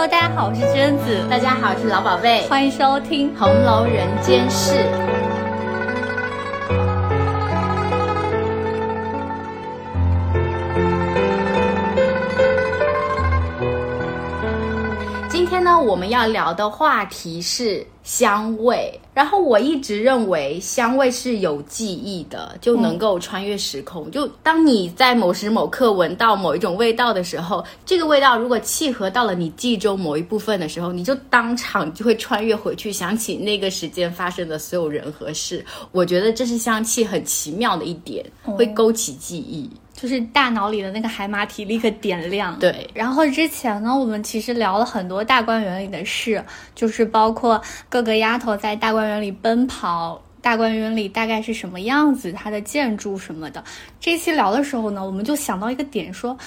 Hello，大家好，我是贞子。大家好，我是老宝贝。欢迎收听《红楼人间事》。今天呢，我们要聊的话题是香味。然后我一直认为香味是有记忆的，就能够穿越时空。就当你在某时某刻闻到某一种味道的时候，这个味道如果契合到了你记忆中某一部分的时候，你就当场就会穿越回去，想起那个时间发生的所有人和事。我觉得这是香气很奇妙的一点，会勾起记忆。就是大脑里的那个海马体立刻点亮。对，然后之前呢，我们其实聊了很多大观园里的事，就是包括各个丫头在大观园里奔跑，大观园里大概是什么样子，它的建筑什么的。这一期聊的时候呢，我们就想到一个点说。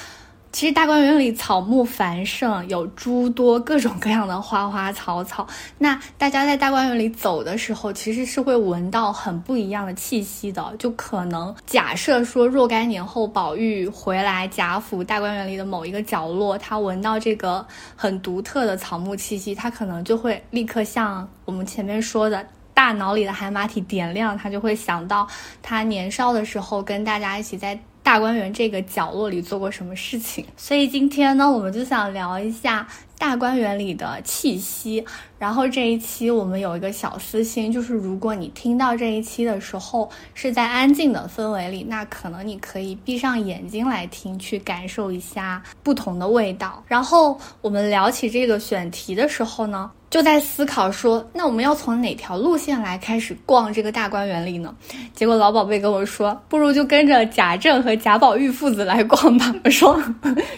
其实大观园里草木繁盛，有诸多各种各样的花花草草。那大家在大观园里走的时候，其实是会闻到很不一样的气息的。就可能假设说，若干年后宝玉回来贾府大观园里的某一个角落，他闻到这个很独特的草木气息，他可能就会立刻像我们前面说的，大脑里的海马体点亮，他就会想到他年少的时候跟大家一起在。大观园这个角落里做过什么事情？所以今天呢，我们就想聊一下大观园里的气息。然后这一期我们有一个小私心，就是如果你听到这一期的时候是在安静的氛围里，那可能你可以闭上眼睛来听，去感受一下不同的味道。然后我们聊起这个选题的时候呢。就在思考说，那我们要从哪条路线来开始逛这个大观园里呢？结果老宝贝跟我说，不如就跟着贾政和贾宝玉父子来逛吧。我说，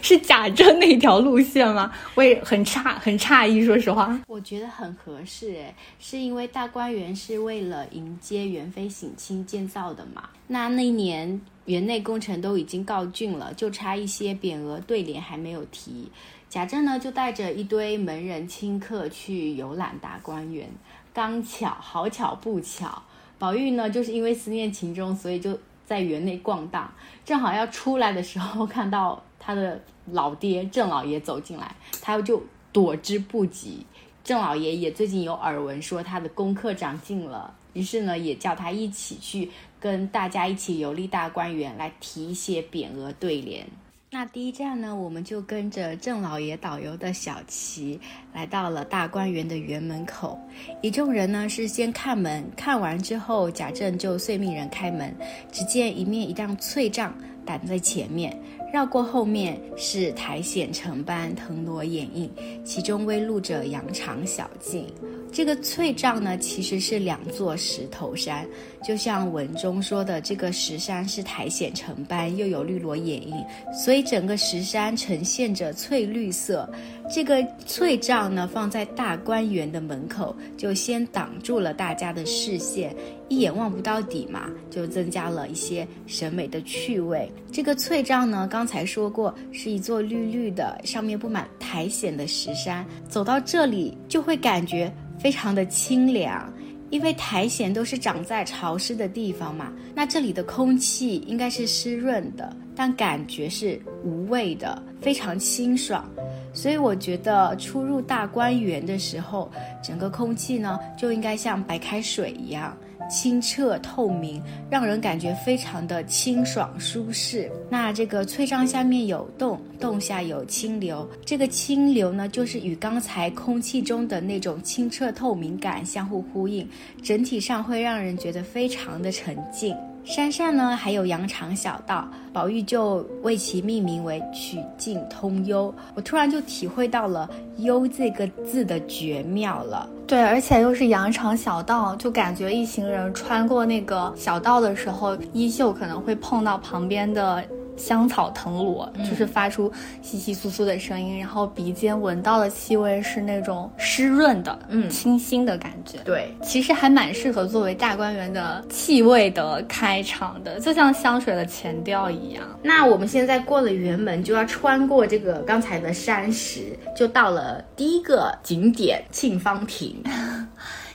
是贾政那条路线吗？我也很诧很诧异，说实话。我觉得很合适，诶，是因为大观园是为了迎接元妃省亲建造的嘛。那那一年园内工程都已经告竣了，就差一些匾额对联还没有提。贾政呢，就带着一堆门人亲客去游览大观园。刚巧，好巧不巧，宝玉呢，就是因为思念秦钟，所以就在园内逛荡。正好要出来的时候，看到他的老爹郑老爷走进来，他就躲之不及。郑老爷也最近有耳闻说他的功课长进了，于是呢，也叫他一起去跟大家一起游历大观园，来提一些匾额对联。那第一站呢，我们就跟着郑老爷导游的小旗，来到了大观园的园门口。一众人呢是先看门，看完之后，贾政就遂命人开门。只见一面一张翠帐挡在前面，绕过后面是苔藓成斑，藤萝掩映，其中微露着羊肠小径。这个翠帐呢，其实是两座石头山，就像文中说的，这个石山是苔藓成斑，又有绿萝掩映，所以整个石山呈现着翠绿色。这个翠帐呢，放在大观园的门口，就先挡住了大家的视线，一眼望不到底嘛，就增加了一些审美的趣味。这个翠帐呢，刚才说过是一座绿绿的，上面布满苔藓的石山，走到这里就会感觉。非常的清凉，因为苔藓都是长在潮湿的地方嘛，那这里的空气应该是湿润的，但感觉是无味的，非常清爽。所以我觉得出入大观园的时候，整个空气呢就应该像白开水一样。清澈透明，让人感觉非常的清爽舒适。那这个翠帐下面有洞，洞下有清流，这个清流呢，就是与刚才空气中的那种清澈透明感相互呼应，整体上会让人觉得非常的沉静。山上呢还有羊肠小道，宝玉就为其命名为曲径通幽。我突然就体会到了“幽”这个字的绝妙了。对，而且又是羊肠小道，就感觉一行人穿过那个小道的时候，衣袖可能会碰到旁边的。香草藤萝就是发出窸窸窣窣的声音，然后鼻尖闻到的气味是那种湿润的、嗯，清新的感觉。对，其实还蛮适合作为大观园的气味的开场的，就像香水的前调一样。那我们现在过了园门，就要穿过这个刚才的山石，就到了第一个景点沁芳亭。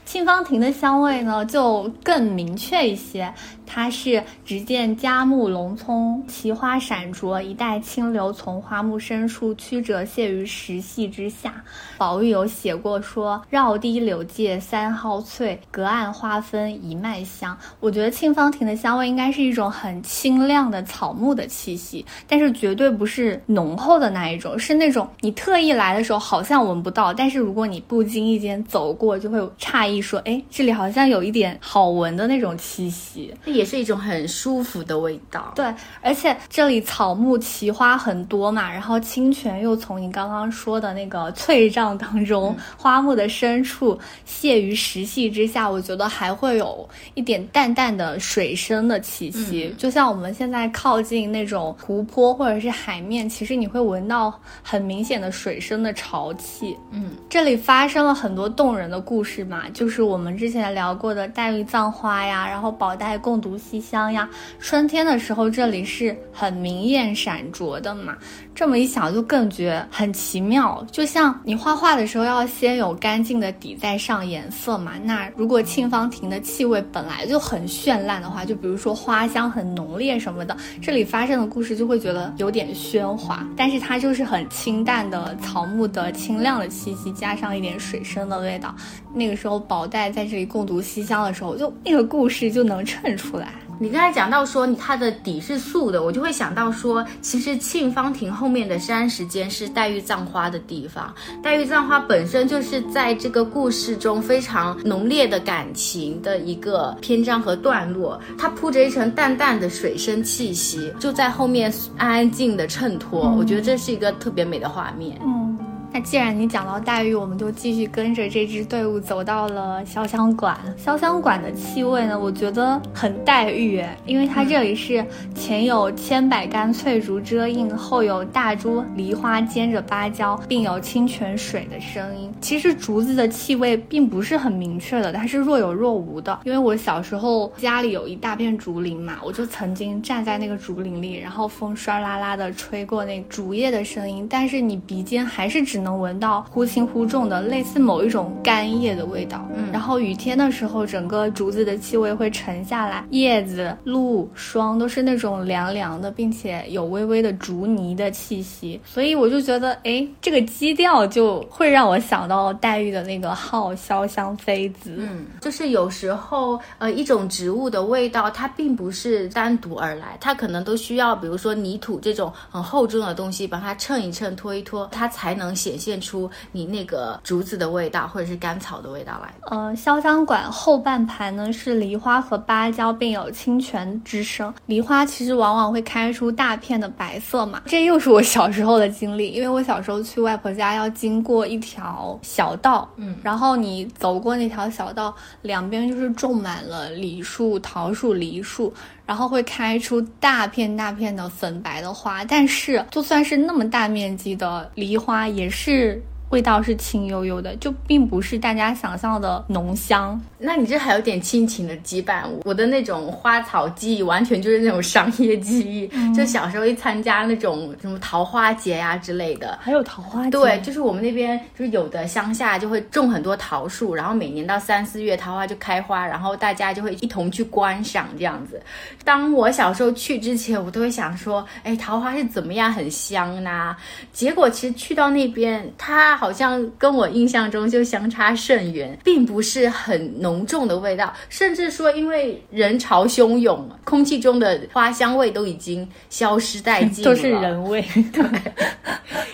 沁芳亭的香味呢，就更明确一些。它是只见佳木隆葱，奇花闪灼，一带清流从花木深处曲折泻于石隙之下。宝玉有写过说：“绕堤柳借三蒿翠，隔岸花分一脉香。”我觉得沁芳亭的香味应该是一种很清亮的草木的气息，但是绝对不是浓厚的那一种，是那种你特意来的时候好像闻不到，但是如果你不经意间走过，就会诧异说：“哎，这里好像有一点好闻的那种气息。”这也是一种很舒服的味道。对，而且这里草木奇花很多嘛，然后清泉又从你刚刚说的那个翠帐。当中花木的深处泻于石隙之下，我觉得还会有一点淡淡的水声的气息，就像我们现在靠近那种湖泊或者是海面，其实你会闻到很明显的水声的潮气。嗯，这里发生了很多动人的故事嘛，就是我们之前聊过的黛玉葬花呀，然后宝黛共读读西厢呀，春天的时候这里是很明艳闪灼的嘛。这么一想，就更觉很奇妙。就像你画画的时候，要先有干净的底，再上颜色嘛。那如果沁芳亭的气味本来就很绚烂的话，就比如说花香很浓烈什么的，这里发生的故事就会觉得有点喧哗。但是它就是很清淡的草木的清亮的气息，加上一点水声的味道。那个时候，宝黛在这里共读西厢的时候，就那个故事就能衬出你刚才讲到说它的底是素的，我就会想到说，其实沁芳亭后面的山石间是黛玉葬花的地方。黛玉葬花本身就是在这个故事中非常浓烈的感情的一个篇章和段落，它铺着一层淡淡的水生气息，就在后面安安静的衬托。我觉得这是一个特别美的画面。嗯。那既然你讲到黛玉，我们就继续跟着这支队伍走到了潇湘馆。潇湘馆的气味呢，我觉得很黛玉，因为它这里是前有千百竿翠竹遮映，后有大株梨花兼着芭蕉，并有清泉水的声音。其实竹子的气味并不是很明确的，它是若有若无的。因为我小时候家里有一大片竹林嘛，我就曾经站在那个竹林里，然后风唰啦啦的吹过那竹叶的声音，但是你鼻尖还是只。只能闻到忽轻忽重的类似某一种干叶的味道，嗯，然后雨天的时候，整个竹子的气味会沉下来，叶子、露、霜都是那种凉凉的，并且有微微的竹泥的气息，所以我就觉得，哎，这个基调就会让我想到黛玉的那个号潇湘妃子，嗯，就是有时候，呃，一种植物的味道，它并不是单独而来，它可能都需要，比如说泥土这种很厚重的东西，把它衬一衬、拖一拖，它才能。显现出你那个竹子的味道，或者是甘草的味道来。呃，潇湘馆后半排呢是梨花和芭蕉，并有清泉之声。梨花其实往往会开出大片的白色嘛，这又是我小时候的经历。因为我小时候去外婆家要经过一条小道，嗯，然后你走过那条小道，两边就是种满了梨树、桃树、梨树。然后会开出大片大片的粉白的花，但是就算是那么大面积的梨花，也是。味道是清悠悠的，就并不是大家想象的浓香。那你这还有点亲情的羁绊。我的那种花草记忆，完全就是那种商业记忆。就小时候一参加那种什么桃花节呀之类的，还有桃花节。对，就是我们那边就是有的乡下就会种很多桃树，然后每年到三四月桃花就开花，然后大家就会一同去观赏这样子。当我小时候去之前，我都会想说，哎，桃花是怎么样很香呢？结果其实去到那边，它。好像跟我印象中就相差甚远，并不是很浓重的味道，甚至说因为人潮汹涌，空气中的花香味都已经消失殆尽了，都是人味。对，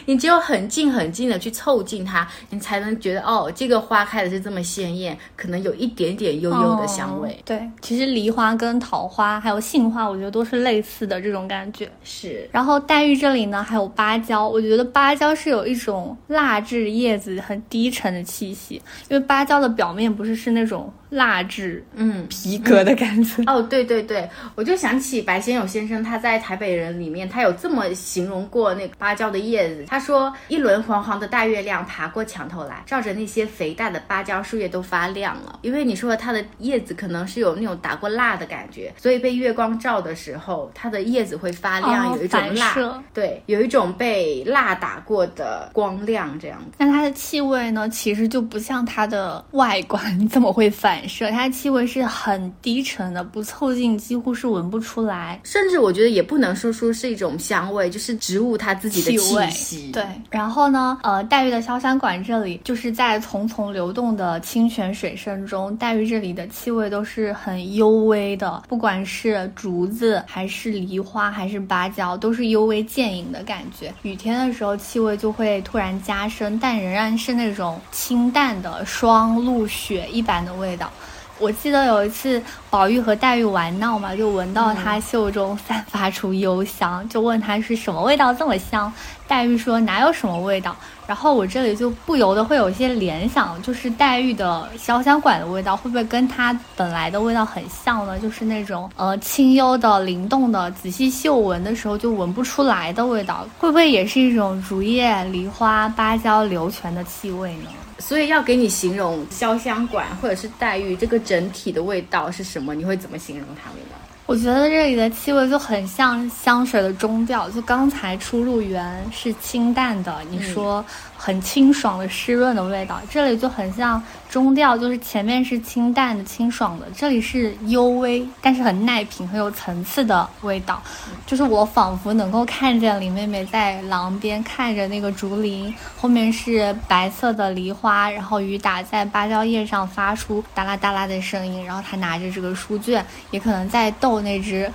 你只有很近很近的去凑近它，你才能觉得哦，这个花开的是这么鲜艳，可能有一点点幽幽的香味。对，其实梨花跟桃花还有杏花，我觉得都是类似的这种感觉。是，然后黛玉这里呢还有芭蕉，我觉得芭蕉是有一种蜡质。是叶子很低沉的气息，因为芭蕉的表面不是是那种蜡质，嗯，皮革的感觉。哦，对对对，我就想起白先勇先生他在《台北人》里面，他有这么形容过那个芭蕉的叶子。他说，一轮黄黄的大月亮爬过墙头来，照着那些肥大的芭蕉树叶都发亮了。因为你说它的叶子可能是有那种打过蜡的感觉，所以被月光照的时候，它的叶子会发亮，有一种蜡，对，有一种被蜡打过的光亮这样。但它的气味呢，其实就不像它的外观这么会反反射，它的气味是很低沉的，不凑近几乎是闻不出来。甚至我觉得也不能说出是一种香味，就是植物它自己的气息。对，然后呢，呃，黛玉的潇湘馆这里就是在淙淙流动的清泉水声中，黛玉这里的气味都是很幽微的，不管是竹子还是梨花还是芭蕉，都是幽微渐隐的感觉。雨天的时候，气味就会突然加深，但仍然是那种清淡的霜露雪一般的味道。我记得有一次，宝玉和黛玉玩闹嘛，就闻到她袖中散发出幽香，就问她是什么味道这么香。黛玉说哪有什么味道。然后我这里就不由得会有一些联想，就是黛玉的潇湘馆的味道会不会跟她本来的味道很像呢？就是那种呃清幽的、灵动的，仔细嗅闻的时候就闻不出来的味道，会不会也是一种竹叶、梨花、芭蕉流泉的气味呢？所以要给你形容潇湘馆或者是黛玉这个整体的味道是什么，你会怎么形容它们呢？我觉得这里的气味就很像香水的中调，就刚才出入园是清淡的，你说很清爽的湿润的味道，这里就很像中调，就是前面是清淡的清爽的，这里是幽微但是很耐品、很有层次的味道，就是我仿佛能够看见林妹妹在廊边看着那个竹林，后面是白色的梨花，然后雨打在芭蕉叶上发出哒啦哒啦的声音，然后她拿着这个书卷，也可能在逗那只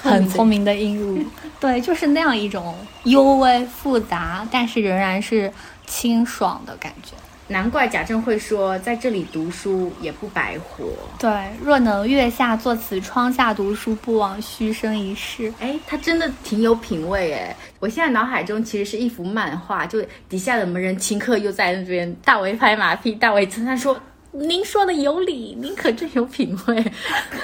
很聪明的鹦鹉，对，就是那样一种幽微复杂，但是仍然是清爽的感觉。难怪贾政会说，在这里读书也不白活。对，若能月下坐此窗下读书，不枉虚生一世。哎，他真的挺有品味哎！我现在脑海中其实是一幅漫画，就底下的门人顷刻又在那边大为拍马屁，大为称赞说：“您说的有理，您可真有品味。”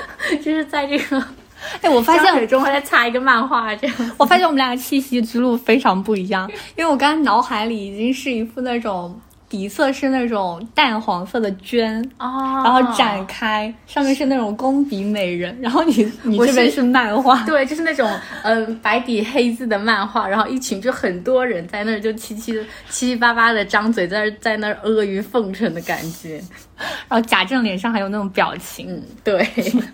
就是在这个 哎，我发现香水中还在插一个漫画，这样。我发现我们俩的气息之路非常不一样，因为我刚才脑海里已经是一副那种底色是那种淡黄色的绢，哦然后展开，上面是那种工笔美人，然后你你我这边是漫画，对，就是那种嗯、呃白底黑字的漫画，然后一群就很多人在那儿就七七七七八八的张嘴在那在那儿阿谀奉承的感觉。然后贾政脸上还有那种表情，嗯，对，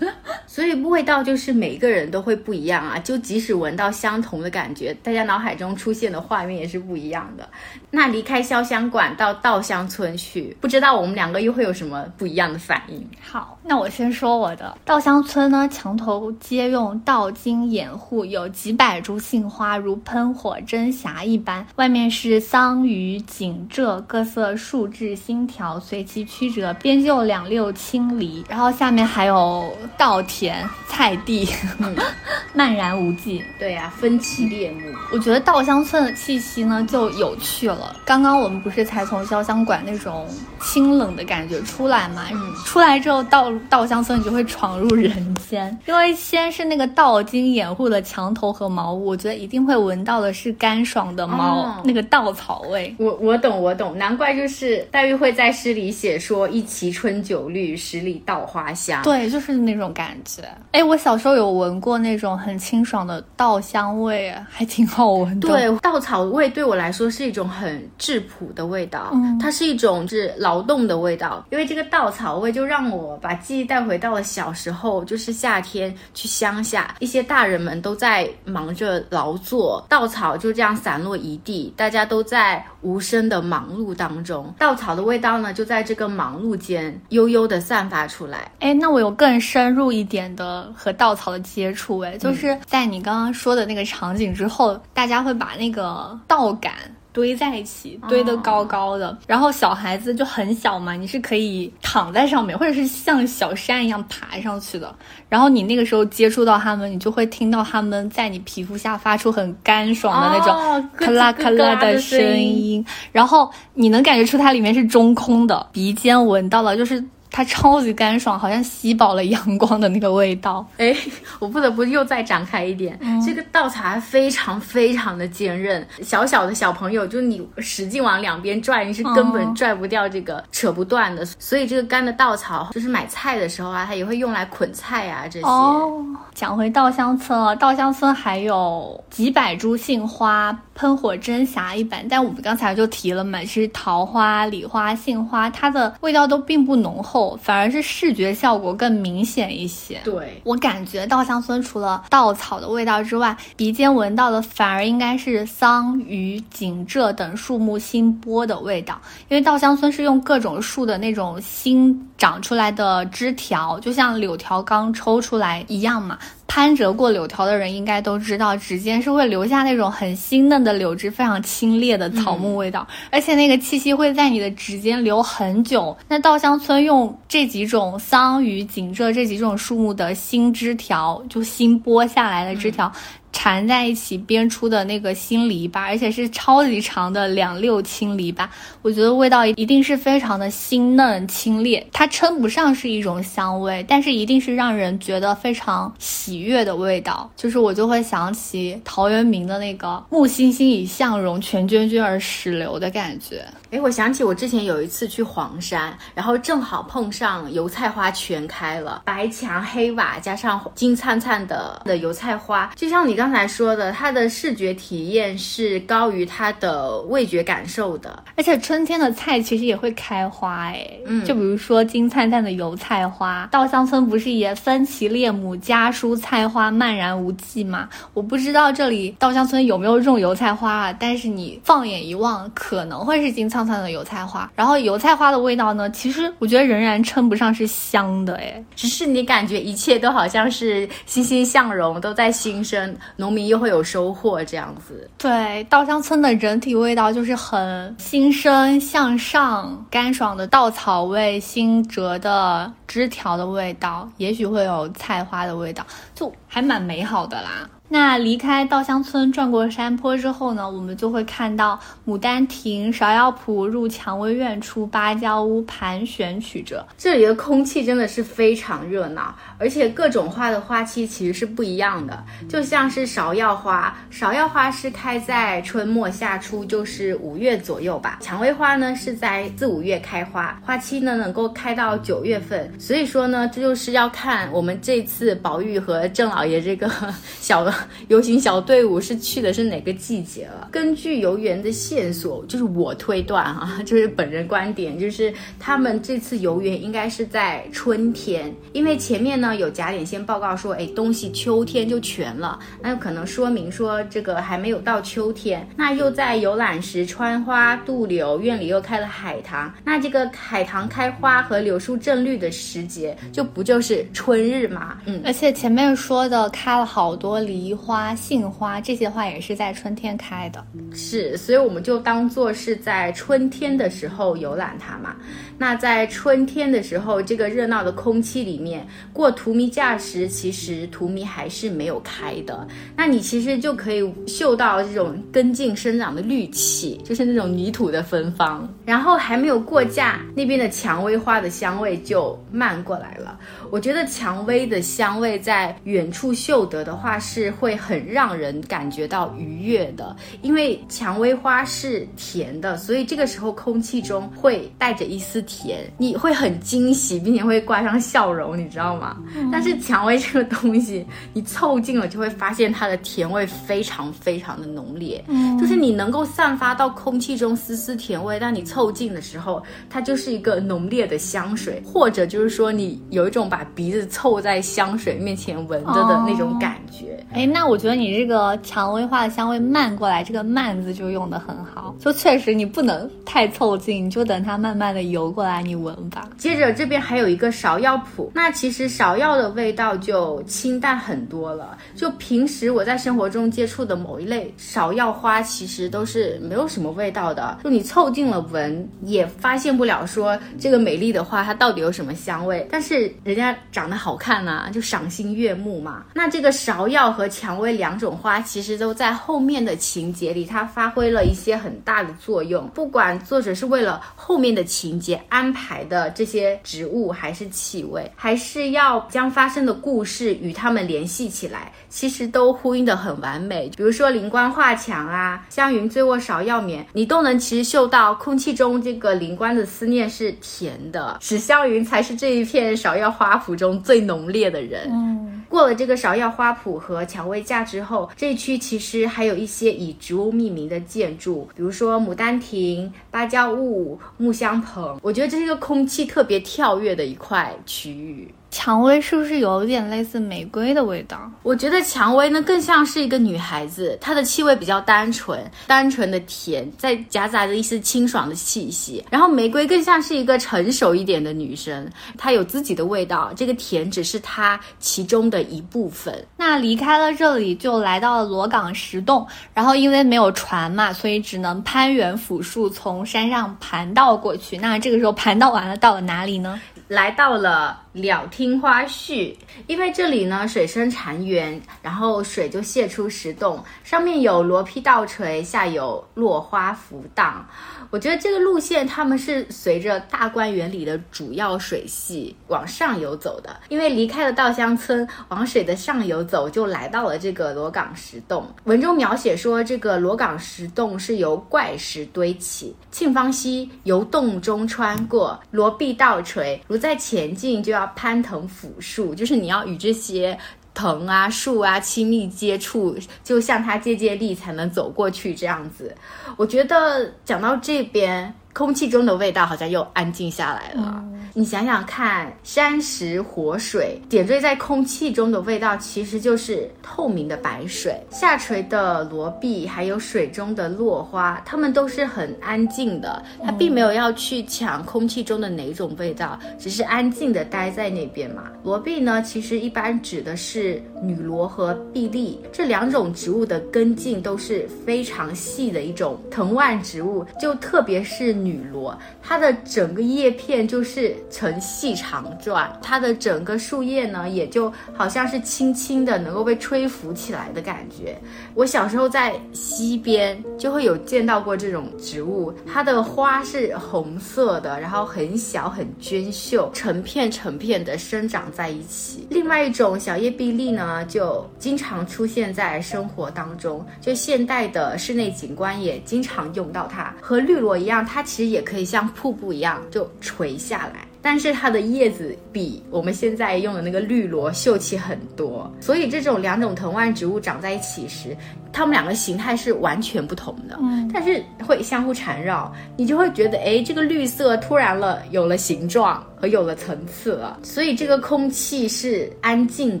所以味道就是每一个人都会不一样啊，就即使闻到相同的感觉，大家脑海中出现的画面也是不一样的。那离开潇湘馆到稻香村去，不知道我们两个又会有什么不一样的反应？好，那我先说我的稻香村呢，墙头皆用稻茎掩护，有几百株杏花如喷火针霞一般，外面是桑榆、锦浙各色树枝新条，随其曲折，边就两溜青篱，然后下面还有稻田、菜地，漫然无际。对呀、分歧列目。我觉得稻香村的气息呢就有趣了。刚刚我们不是才从潇湘馆那种清冷的感觉出来嘛？嗯出来之后到稻香村，你就会闯入人间，因为先是那个稻茎掩护的墙头和茅屋，我觉得一定会闻到的是干爽的茅、哦那个稻草味。我我懂我懂，难怪就是黛玉会在诗里写说“一畦春酒绿，十里稻花香”。对，就是那种感觉。哎，我小时候有闻过那种很清爽的稻香味，还挺好闻的。对，稻草味对我来说是一种很质朴的味道，嗯它是一种是劳动的味道。因为这个稻草味就让我把记忆带回到了小时候，就是夏天去乡下，一些大人们都在忙着劳作，稻草就这样散落一地，大家都在无声的忙碌当中，稻草的味道呢就在这个忙碌间悠悠的散发出来。哎，那我有更深入一点的和稻草的接触，哎，就是在你刚刚说的那个场景之后，大家会把那个稻杆。堆在一起，堆得高高的，然后小孩子就很小嘛，你是可以躺在上面，或者是像小山一样爬上去的。然后你那个时候接触到它们，你就会听到它们在你皮肤下发出很干爽的那种哦咔啦咔啦的声音，然后你能感觉出它里面是中空的，鼻尖闻到了就是它超级干爽，好像吸饱了阳光的那个味道。哎，我不得不又再展开一点，这个稻草还非常非常的坚韧，小小的小朋友，就你使劲往两边拽，你是根本拽不掉这个，扯不断的。所以这个干的稻草，就是买菜的时候啊，它也会用来捆菜啊这些。哦，讲回稻香村了，稻香村还有几百株杏花喷火真霞一般。但我们刚才就提了嘛，其实桃花、李花、杏花，它的味道都并不浓厚，反而是视觉效果更明显一些。对我感觉稻香村除了稻草的味道之外，鼻尖闻到的反而应该是桑榆、锦浙等树木新剥的味道，因为稻香村是用各种树的那种新长出来的枝条，就像柳条刚抽出来一样嘛。攀折过柳条的人应该都知道，指尖是会留下那种很新嫩的柳枝，非常清冽的草木味道，而且那个气息会在你的指尖留很久。那稻香村用这几种桑榆、锦浙这几种树木的新枝条，就新剥下来的枝条。缠在一起编出的那个新篱笆，而且是超级长的两溜青篱笆，我觉得味道一定是非常的新嫩清冽。它称不上是一种香味，但是一定是让人觉得非常喜悦的味道。就是我就会想起陶渊明的那个“木欣欣以向荣，泉涓涓而始流”的感觉。哎，我想起我之前有一次去黄山，然后正好碰上油菜花全开了，白墙黑瓦加上金灿灿的的油菜花，就像你刚才说的，它的视觉体验是高于它的味觉感受的。而且春天的菜其实也会开花，哎，嗯就比如说金灿灿的油菜花，稻香村不是也分其列母，家蔬菜花漫然无际吗？我不知道这里稻香村有没有种油菜花啊，但是你放眼一望，可能会是金灿灿的油菜花。然后油菜花的味道呢，其实我觉得仍然称不上是香的，哎，只是你感觉一切都好像是欣欣向荣，都在新生，农民又会有收获这样子。对，稻香村的整体味道就是很新生向上、干爽的稻草味、新折的枝条的味道，也许会有菜花的味道，就还蛮美好的啦。那离开稻香村，转过山坡之后呢，我们就会看到牡丹亭、芍药圃入蔷薇院出，芭蕉屋盘旋曲折。这里的空气真的是非常热闹，而且各种花的花期其实是不一样的。就像是芍药花，芍药花是开在春末夏初，就是五月左右吧。蔷薇花呢是在四五月开花，花期呢能够开到九月份。所以说呢，这就是要看我们这次宝玉和郑老爷这个 小 游行小队伍是去的是哪个季节了。根据游园的线索，就是我推断哈、就是本人观点，就是他们这次游园应该是在春天，因为前面呢有假点先报告说，哎，东西秋天就全了，那有可能说明说这个还没有到秋天。那又在游览时穿花渡柳，院里又开了海棠，那这个海棠开花和柳树正绿的时节，就不就是春日吗？嗯，而且前面说的开了好多梨梨花、杏花，这些花也是在春天开的。是，所以我们就当做是在春天的时候游览它嘛。那在春天的时候，这个热闹的空气里面，过荼蘼架时，其实荼蘼还是没有开的。那你其实就可以嗅到这种根茎生长的绿气，就是那种泥土的芬芳。然后还没有过架，那边的蔷薇花的香味就漫过来了。我觉得蔷薇的香味在远处嗅得的话，是会很让人感觉到愉悦的，因为蔷薇花是甜的，所以这个时候空气中会带着一丝甜，你会很惊喜，并且会挂上笑容，你知道吗？但是蔷薇这个东西，你凑近了就会发现它的甜味非常非常的浓烈，嗯就是你能够散发到空气中丝丝甜味，但你凑近的时候，它就是一个浓烈的香水，或者就是说你有一种把鼻子凑在香水面前闻着的那种感觉。哎，那我觉得你这个蔷薇花的香味漫过来，这个“漫”字就用的很好。就确实你不能太凑近，你就等它慢慢的游过来，你闻吧。接着这边还有一个芍药圃，那其实芍药的味道就清淡很多了。就平时我在生活中接触的某一类芍药花，其实都是没有什么味道的。就你凑近了闻，也发现不了说这个美丽的花它到底有什么香味。但是人家长得好看呐、就赏心悦目嘛。那这个芍药和蔷薇两种花，其实都在后面的情节里，它发挥了一些很大的作用。不管作者是为了后面的情节安排的这些植物，还是气味，还是要将发生的故事与它们联系起来，其实都呼应的很完美。比如说灵官画墙啊，湘云醉卧芍药眠，你都能其实嗅到空气中这个灵官的思念是甜的，史湘云才是这一片芍药花圃中最浓烈的人。嗯，过了这个芍药花圃和蔷薇架之后，这一区其实还有一些以植物命名的建筑，比如说牡丹亭、芭蕉坞、木香棚。我觉得这是一个空气特别跳跃的一块区域。蔷薇是不是有点类似玫瑰的味道？我觉得蔷薇呢更像是一个女孩子，她的气味比较单纯，单纯的甜，再夹杂着一丝清爽的气息。然后玫瑰更像是一个成熟一点的女生，她有自己的味道，这个甜只是她其中的一部分。那离开了这里，就来到了罗岗石洞，然后因为没有船嘛，所以只能攀援辅树，从山上盘道过去。那这个时候盘道完了，到了哪里呢？来到了了听花絮，因为这里呢水深潺源，然后水就泄出石洞，上面有罗披倒垂，下有落花浮荡。我觉得这个路线他们是随着大观园里的主要水系往上游走的，因为离开了稻香村，往水的上游走，就来到了这个罗岗石洞。文中描写说，这个罗岗石洞是由怪石堆起，沁芳溪由洞中穿过，罗壁倒垂，如在前进就要攀藤抚树，就是你要与这些。藤啊树啊亲密接触，就向它借借力才能走过去这样子。我觉得讲到这边。空气中的味道好像又安静下来了。你想想看，山石活水点缀在空气中的味道，其实就是透明的白水。下垂的罗碧，还有水中的落花，它们都是很安静的。它并没有要去抢空气中的哪种味道，只是安静的待在那边嘛。罗碧呢，其实一般指的是女罗和碧丽这两种植物的根茎都是非常细的一种藤蔓植物，就特别是。女罗，它的整个叶片就是呈细长状，它的整个树叶呢，也就好像是轻轻的能够被吹拂起来的感觉。我小时候在溪边就会有见到过这种植物，它的花是红色的，然后很小很娟秀，成片成片的生长在一起。另外一种小叶碧丽呢，就经常出现在生活当中，就现代的室内景观也经常用到它，和绿萝一样，它。其实也可以像瀑布一样就垂下来，但是它的叶子比我们现在用的那个绿萝秀气很多。所以这种两种藤蔓植物长在一起时，它们两个形态是完全不同的，嗯，但是会相互缠绕，你就会觉得，哎，这个绿色突然了有了形状。有了层次了，所以这个空气是安静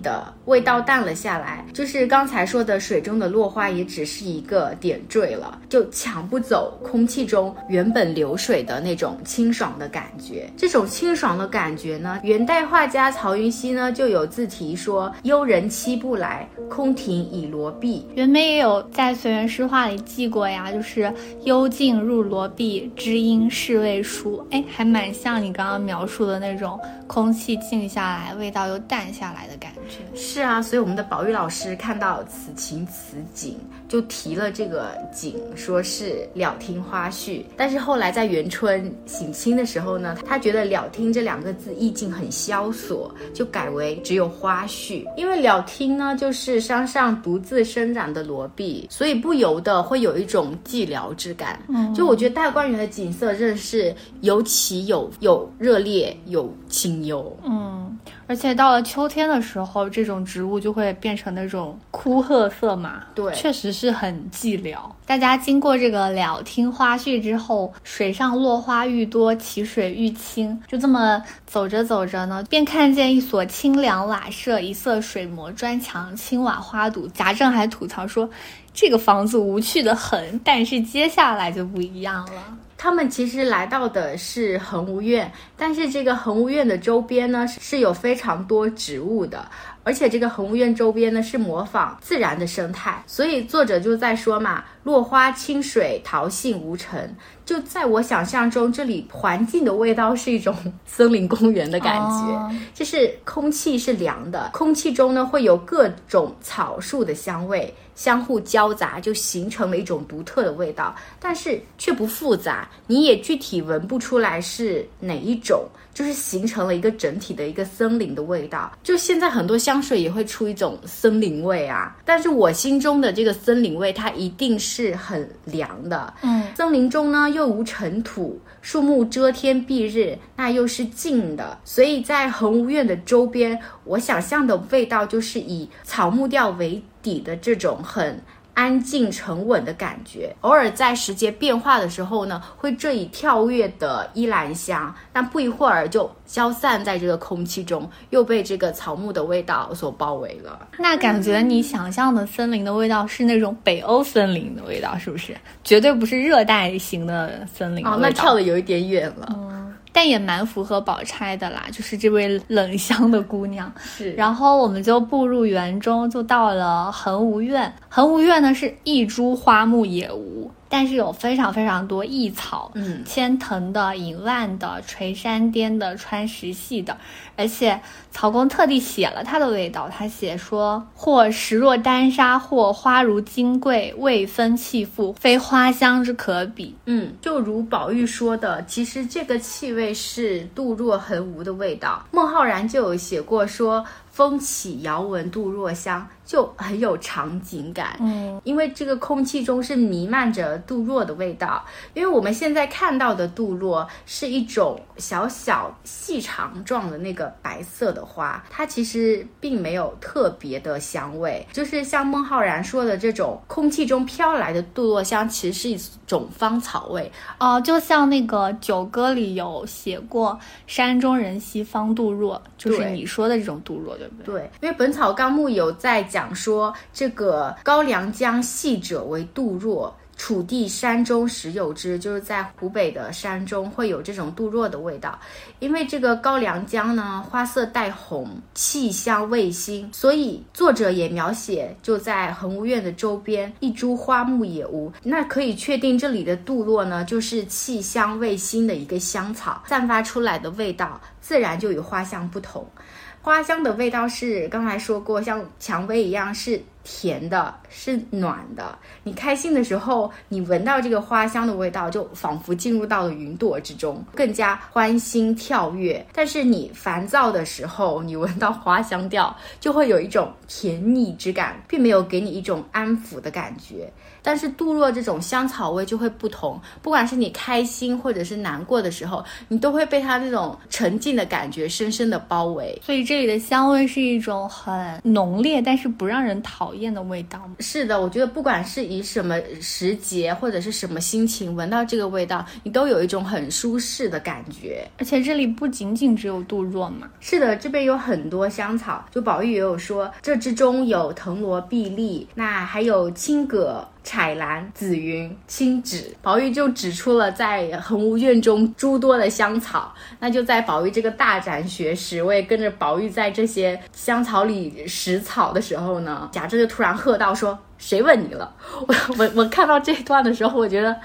的，味道淡了下来。就是刚才说的，水中的落花也只是一个点缀了，就抢不走空气中原本流水的那种清爽的感觉。这种清爽的感觉呢，元代画家曹云熙呢就有自题说：“幽人七不来，空庭已罗壁。”袁枚也有在《随园诗话》里记过呀，就是“幽静入罗壁，知音是未熟”。哎，还蛮像你刚刚描述。的那种空气静下来，味道又淡下来的感觉。是啊，所以我们的宝玉老师看到此情此景，就提了这个景，说是了听花絮。但是后来在元春省亲的时候呢，他觉得了听这两个字意境很萧索，就改为只有花絮。因为了听呢，就是山上独自生长的罗碧，所以不由得会有一种寂寥之感。嗯，就我觉得大观园的景色，真是有起有有热烈。有清幽，嗯，而且到了秋天的时候，这种植物就会变成那种枯褐色嘛，对，确实是很寂寥。大家经过这个了听花絮之后，水上落花愈多，其水愈清，就这么走着走着呢，便看见一所清凉瓦舍，一色水磨砖墙，青瓦花堵。贾政还吐槽说，这个房子无趣的很，但是接下来就不一样了。他们其实来到的是恒芜苑，但是这个恒芜苑的周边呢是有非常多植物的，而且这个恒芜苑周边呢是模仿自然的生态，所以作者就在说嘛，落花清水，桃杏无尘。就在我想象中，这里环境的味道是一种森林公园的感觉，就是空气是凉的，空气中呢会有各种草树的香味。相互交杂，就形成了一种独特的味道，但是却不复杂，你也具体闻不出来是哪一种。就是形成了一个整体的一个森林的味道。就现在很多香水也会出一种森林味啊，但是我心中的这个森林味，它一定是很凉的。嗯，森林中呢又无尘土，树木遮天蔽日，那又是静的，所以在恒芜苑的周边，我想象的味道就是以草木调为底的这种很。安静沉稳的感觉，偶尔在时节变化的时候呢，会这一跳跃的依兰香，但不一会儿就消散在这个空气中，又被这个草木的味道所包围了。那感觉你想象的森林的味道是那种北欧森林的味道，是不是？绝对不是热带型的森林。哦，那跳的有一点远了。嗯。但也蛮符合宝钗的啦，就是这位冷香的姑娘。是，然后我们就步入园中，就到了恒芜苑。恒芜苑呢是一株花木也无。但是有非常非常多异草，嗯，千藤的、银万的、垂山巅的、穿石系的，而且曹公特地写了它的味道，他写说：或石若丹砂，或花如金桂，未分气复，非花香之可比。嗯，就如宝玉说的，其实这个气味是杜若横无的味道。孟浩然就有写过说。风起遥闻杜若香，就很有场景感。嗯，因为这个空气中是弥漫着杜若的味道。因为我们现在看到的杜若是一种小小细长状的那个白色的花，它其实并没有特别的香味。就是像孟浩然说的这种空气中飘来的杜若香，其实是一种芳草味。哦，就像那个九歌里有写过“山中人兮芳杜若”，就是你说的这种杜若对不。对，因为《本草纲目》有在讲讲说，这个高良江细者为杜若，楚地山中时有之，就是在湖北的山中会有这种杜若的味道。因为这个高良江呢，花色带红，气香味辛，所以作者也描写就在恒芜苑的周边，一株花木也无。那可以确定这里的杜若呢，就是气香味辛的一个香草，散发出来的味道自然就与花香不同。花香的味道是刚才说过，像蔷薇一样是甜的，是暖的。你开心的时候，你闻到这个花香的味道，就仿佛进入到了云朵之中，更加欢欣跳跃。但是你烦躁的时候，你闻到花香调，就会有一种甜腻之感，并没有给你一种安抚的感觉。但是杜若这种香草味就会不同，不管是你开心或者是难过的时候，你都会被它那种沉静的感觉深深的包围。所以这里的香味是一种很浓烈，但是不让人讨的味道。是的，我觉得不管是以什么时节或者是什么心情闻到这个味道，你都有一种很舒适的感觉。而且这里不仅仅只有杜若嘛，是的，这边有很多香草。就宝玉也有说，这之中有藤萝、碧丽，那还有青葛。彩兰、紫云、青芷，宝玉就指出了在恒芜苑中诸多的香草。那就在宝玉这个大展学识，我也跟着宝玉在这些香草里拾草的时候呢，贾政就突然喝道说：“谁问你了？” 我我我看到这段的时候，我觉得。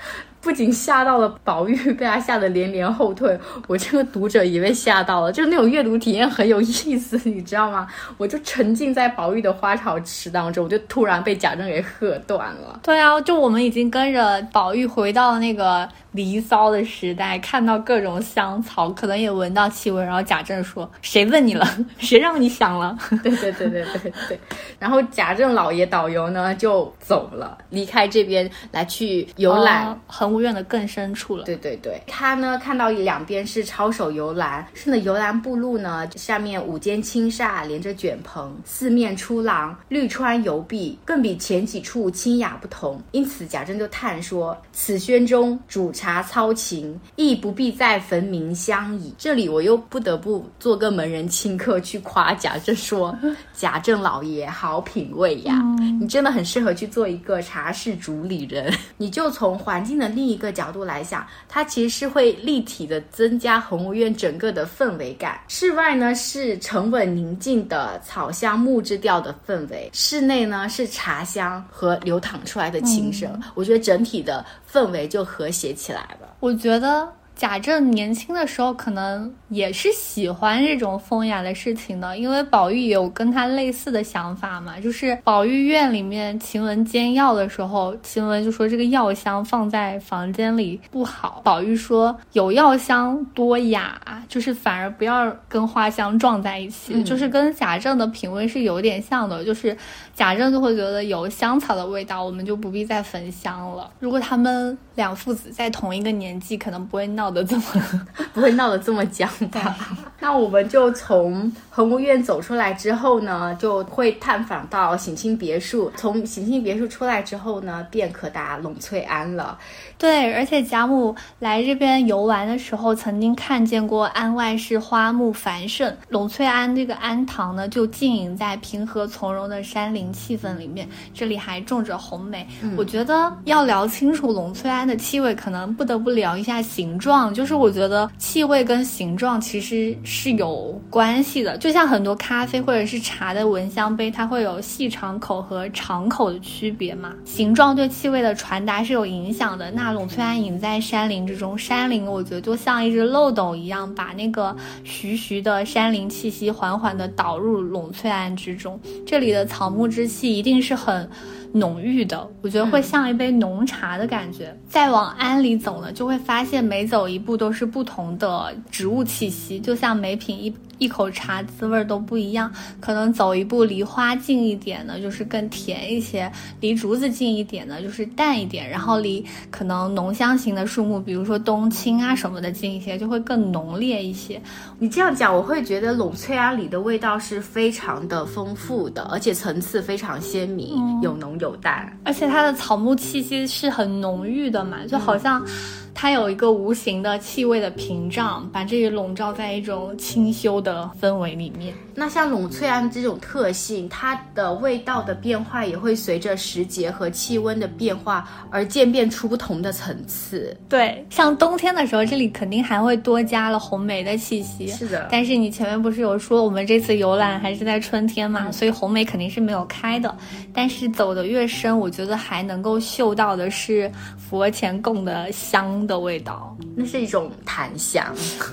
不仅吓到了宝玉，被他吓得连连后退。我这个读者也被吓到了，就是那种阅读体验很有意思，你知道吗？我就沉浸在宝玉的花草池当中，我就突然被贾政给喝断了。对啊，就我们已经跟着宝玉回到了那个。离骚的时代，看到各种香草，可能也闻到气味。然后贾政说：“谁问你了？谁让你想了？” 对对对对对对。然后贾政老爷导游呢就走了，离开这边来去游览恒芜苑的更深处了。对对对，他呢看到两边是抄手游栏，顺着游栏步路呢，下面五间青厦连着卷棚，四面出廊，绿川游壁，更比前几处清雅不同。因此贾政就叹说：“此轩中主。”茶操琴，亦不必再焚茗香矣。这里我又不得不做个门人清客去夸贾政，说 贾政老爷好品味呀，你真的很适合去做一个茶室主理人。你就从环境的另一个角度来想，它其实是会立体的增加恒芜苑整个的氛围感。室外呢是沉稳宁静的草香木质调的氛围，室内呢是茶香和流淌出来的琴声。我觉得整体的氛围就和谐起来。了，我觉得贾政年轻的时候可能也是喜欢这种风雅的事情的，因为宝玉有跟他类似的想法嘛，就是宝玉院里面晴雯煎药的时候，晴雯就说这个药香放在房间里不好，宝玉说有药香多雅，就是反而不要跟花香撞在一起，就是跟贾政的品味是有点像的，就是贾政就会觉得有香草的味道，我们就不必再焚香了。如果他们两父子在同一个年纪，可能不会闹得这么 不会闹得这么僵吧？那我们就从恒芜院走出来之后呢，就会探访到省亲别墅。从省亲别墅出来之后呢，便可达栊翠庵了。对，而且贾母来这边游玩的时候，曾经看见过庵外是花木繁盛，栊翠庵这个庵堂呢，就浸隐在平和从容的山林气氛里面。这里还种着红梅。我觉得要聊清楚栊翠庵的气味，可能不得不聊一下形状。就是我觉得气味跟形状其实是有关系的，就像很多咖啡或者是茶的闻香杯，它会有细长口和长口的区别嘛。形状对气味的传达是有影响的。那栊翠庵隐在山林之中，山林我觉得就像一只漏斗一样，把那个徐徐的山林气息缓缓地导入栊翠庵之中。这里的草木之气一定是很浓郁的，我觉得会像一杯浓茶的感觉。再往安里走呢，就会发现每走一步都是不同的植物气息，就像每品一。一口茶滋味都不一样，可能走一步离花近一点呢，就是更甜一些；离竹子近一点呢，就是淡一点。然后离可能浓香型的树木，比如说冬青啊什么的近一些，就会更浓烈一些。你这样讲，我会觉得栊翠庵里的味道是非常的丰富的，而且层次非常鲜明，有浓有淡，而且它的草木气息是很浓郁的嘛，就好像。它有一个无形的气味的屏障，把这里笼罩在一种清修的氛围里面。那像栊翠庵这种特性，它的味道的变化也会随着时节和气温的变化而渐变出不同的层次。对，像冬天的时候，这里肯定还会多加了红梅的气息。是的，但是你前面不是有说我们这次游览还是在春天嘛，所以红梅肯定是没有开的。但是走的越深，我觉得还能够嗅到的是佛前供的香。的味道，那是一种檀香。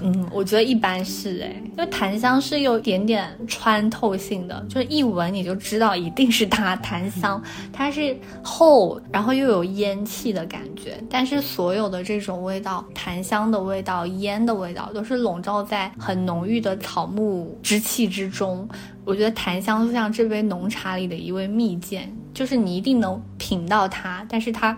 嗯，我觉得一般是哎，因为檀香是有点点穿透性的，就是一闻你就知道一定是它檀香。它是厚，然后又有烟气的感觉。但是所有的这种味道，檀香的味道、烟的味道，都是笼罩在很浓郁的草木之气之中。我觉得檀香就像这杯浓茶里的一味蜜饯，就是你一定能品到它，但是它。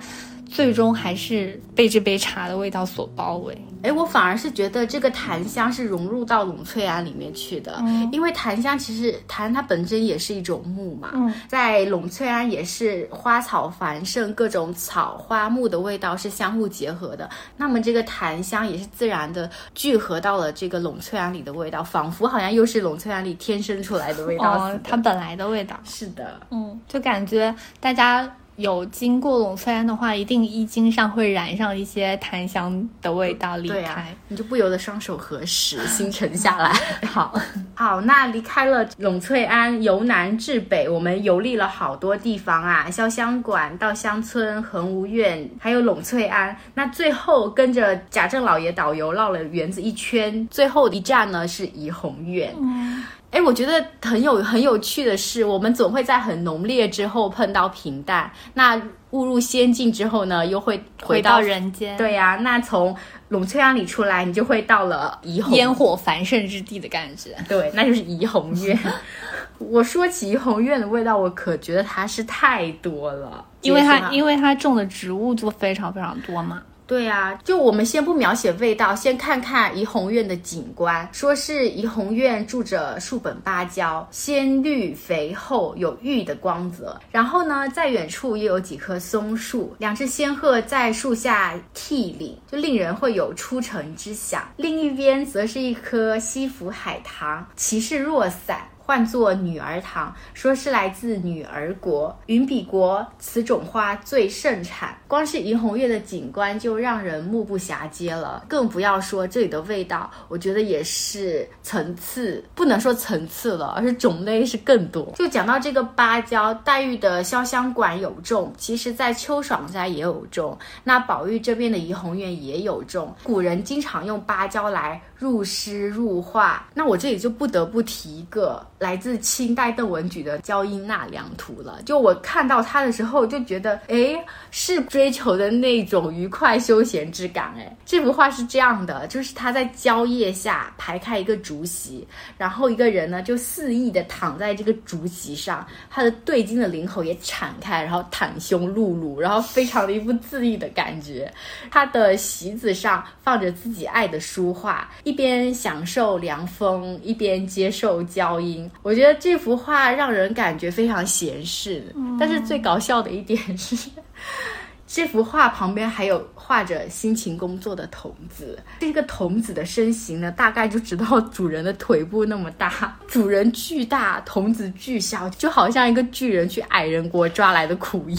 最终还是被这杯茶的味道所包围。哎，我反而是觉得这个檀香是融入到栊翠庵里面去的，因为檀香其实檀它本身也是一种木嘛，在栊翠庵也是花草繁盛，各种草花木的味道是相互结合的。那么这个檀香也是自然的聚合到了这个栊翠庵里的味道，仿佛好像又是栊翠庵里天生出来的味道。哦，它本来的味道。是的，嗯，就感觉大家。有经过栊翠庵的话，一定衣襟上会染上一些檀香的味道。离开你就不由得双手合十，心沉下来。好好，那离开了栊翠庵，由南至北，我们游历了好多地方啊，潇湘馆、稻香村、恒芜苑，还有栊翠庵。那最后跟着贾政老爷导游绕了园子一圈，最后一站呢是怡红院。哎，我觉得很有很有趣的是，我们总会在很浓烈之后碰到平淡，那误入仙境之后呢，又会回到人间。对呀，那从栊翠庵里出来，你就会到了怡红烟火繁盛之地的感觉。对，那就是怡红院。我说起怡红院的味道，我可觉得它是太多了，因为它因为它种的植物就非常非常多嘛。对呀，就我们先不描写味道，先看看怡红院的景观。说是怡红院住着数本芭蕉，鲜绿肥厚，有玉的光泽。然后呢，在远处又有几棵松树，两只仙鹤在树下涕领，就令人会有出城之想。另一边则是一棵西府海棠，其势若伞。唤作女儿堂，说是来自女儿国云比国，此种花最盛产。光是怡红院的景观就让人目不暇接了，更不要说这里的味道，我觉得也是层次，不能说层次了，而是种类是更多。就讲到这个芭蕉，黛玉的潇湘馆有种，其实在秋爽斋也有种，那宝玉这边的怡红院也有种。古人经常用芭蕉来入诗入画，那我这里就不得不提一个来自清代邓文举的《娇莺纳凉图》了。就我看到它的时候，就觉得，哎，是追求的那种愉快休闲之感。哎，这幅画是这样的，就是他在蕉叶下排开一个竹席，然后一个人呢就肆意的躺在这个竹席上，他的对襟的领口也敞开，然后袒胸露乳，然后非常的一副恣意的感觉。他的席子上放着自己爱的书画。边享受凉风，一边接受娇音。我觉得这幅画让人感觉非常闲适。但是最搞笑的一点是，这幅画旁边还有画着辛勤工作的童子。这个童子的身形呢，大概就只到主人的腿部那么大。主人巨大，童子巨小，就好像一个巨人去矮人国抓来的苦役。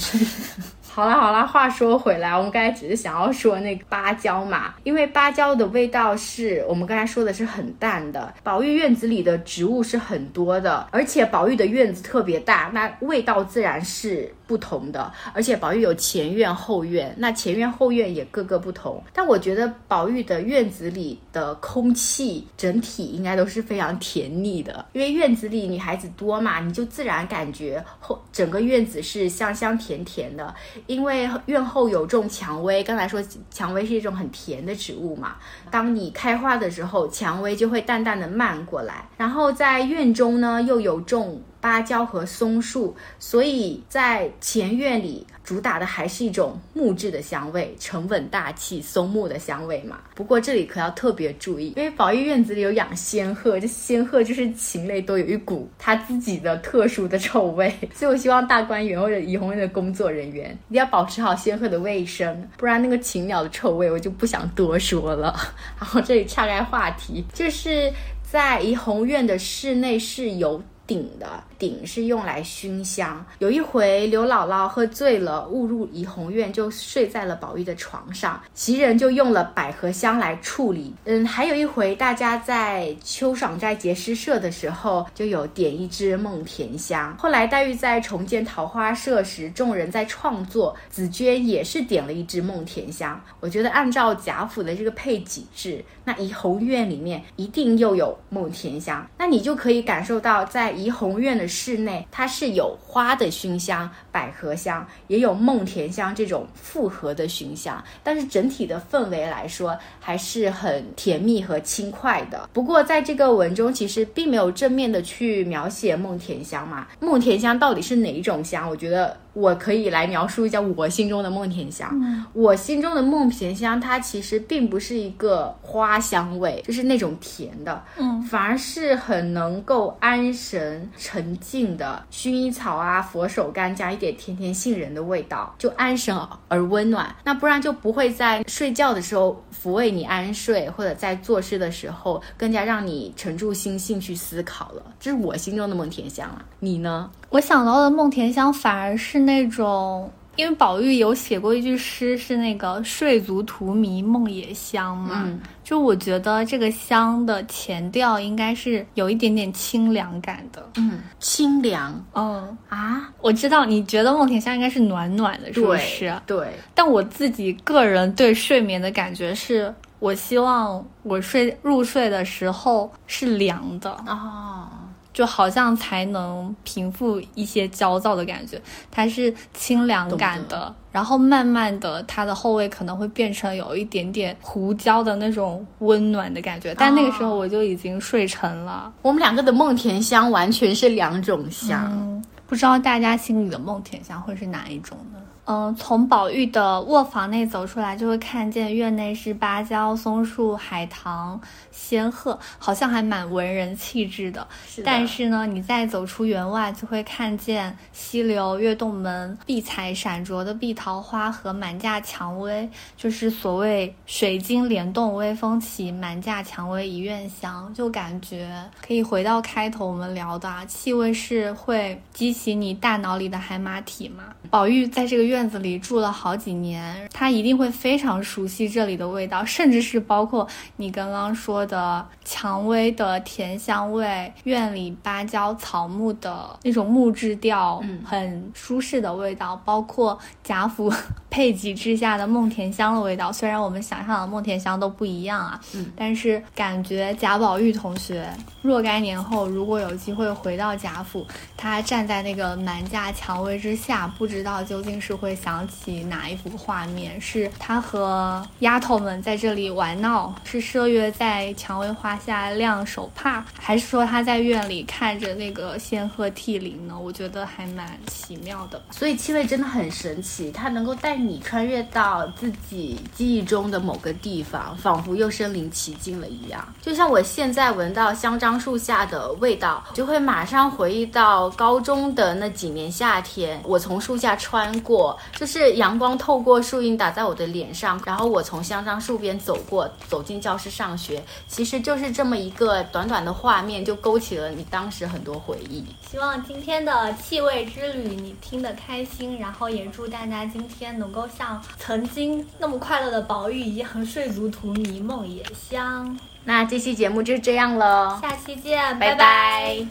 好啦好啦，话说回来，我们刚才只是想要说那个芭蕉嘛，因为芭蕉的味道是我们刚才说的是很淡的。宝玉院子里的植物是很多的，而且宝玉的院子特别大，那味道自然是不同的。而且宝玉有前院后院，那前院后院也各个不同。但我觉得宝玉的院子里的空气整体应该都是非常甜腻的，因为院子里女孩子多嘛，你就自然感觉后整个院子是香香甜甜的。因为院后有种蔷薇，刚才说蔷薇是一种很甜的植物嘛。当你开花的时候，蔷薇就会淡淡的漫过来。然后在院中呢，又有种芭蕉和松树，所以在前院里。主打的还是一种木质的香味，沉稳大气，松木的香味嘛。不过这里可要特别注意，因为宝玉院子里有养仙鹤，这仙鹤就是禽类，都有一股它自己的特殊的臭味。所以我希望大观园或者怡红院的工作人员一定要保持好仙鹤的卫生，不然那个禽鸟的臭味我就不想多说了。然后这里岔开话题，就是在怡红院的室内是有。鼎的鼎是用来熏香。有一回刘姥姥喝醉了，误入怡红院，就睡在了宝玉的床上。袭人就用了百合香来处理。嗯，还有一回，大家在秋爽斋结诗社的时候，就有点一支梦甜香。后来黛玉在重建桃花社时，众人在创作，紫鹃也是点了一支梦甜香。我觉得按照贾府的这个配给制，那怡红院里面一定又有梦甜香，那你就可以感受到在。怡红院的室内，它是有花的熏香、百合香，也有梦甜香这种复合的熏香，但是整体的氛围来说还是很甜蜜和轻快的。不过在这个文中，其实并没有正面的去描写梦甜香嘛。梦甜香到底是哪一种香？我觉得。我可以来描述一下我心中的梦甜香。我心中的梦甜香，它其实并不是一个花香味，就是那种甜的，嗯，反而是很能够安神沉静的薰衣草啊、佛手柑加一点甜甜杏仁的味道，就安神而温暖。那不然就不会在睡觉的时候抚慰你安睡，或者在做事的时候更加让你沉住心性去思考了。这是我心中的梦甜香啊，你呢？我想到的梦甜香反而是那种，因为宝玉有写过一句诗，是那个“睡足荼蘼梦也香”嘛。嗯，就我觉得这个香的前调应该是有一点点清凉感的。嗯，清凉。嗯啊，我知道你觉得梦甜香应该是暖暖的，是不是？对。但我自己个人对睡眠的感觉是，我希望我睡入睡的时候是凉的。哦。就好像才能平复一些焦躁的感觉，它是清凉感的，然后慢慢的，它的后味可能会变成有一点点胡椒的那种温暖的感觉，但那个时候我就已经睡沉了。我们两个的梦甜香完全是两种香，不知道大家心里的梦甜香会是哪一种呢？嗯，从宝玉的卧房内走出来，就会看见院内是芭蕉、松树、海棠、仙鹤，好像还蛮文人气质的。是的但是呢，你再走出园外，就会看见溪流、月洞门、碧彩闪灼的碧桃花和满架蔷薇，就是所谓水晶帘动微风起，满架蔷薇一院香，就感觉可以回到开头我们聊的啊，气味是会激起你大脑里的海马体嘛。宝玉在这个院子里住了好几年，他一定会非常熟悉这里的味道，甚至是包括你刚刚说的蔷薇的甜香味，院里芭蕉草木的那种木质调，嗯很舒适的味道，包括贾府配给之下的梦甜香的味道。虽然我们想象的梦甜香都不一样啊，嗯但是感觉贾宝玉同学若干年后如果有机会回到贾府，他站在那个满架蔷薇之下，不知道究竟是会想起哪一幅画面？是他和丫头们在这里玩闹，是麝月在蔷薇花下晾手帕，还是说他在院里看着那个仙鹤涕零呢？我觉得还蛮奇妙的。所以气味真的很神奇，它能够带你穿越到自己记忆中的某个地方，仿佛又身临其境了一样。就像我现在闻到香樟树下的味道，就会马上回忆到高中的那几年夏天，我从树下穿过，就是阳光透过树荫打在我的脸上，然后我从香樟树边走过，走进教室上学，其实就是这么一个短短的画面，就勾起了你当时很多回忆。希望今天的气味之旅你听得开心，然后也祝大家今天能够像曾经那么快乐的宝玉一样睡足荼蘼梦也香。那这期节目就这样了，下期见，拜拜拜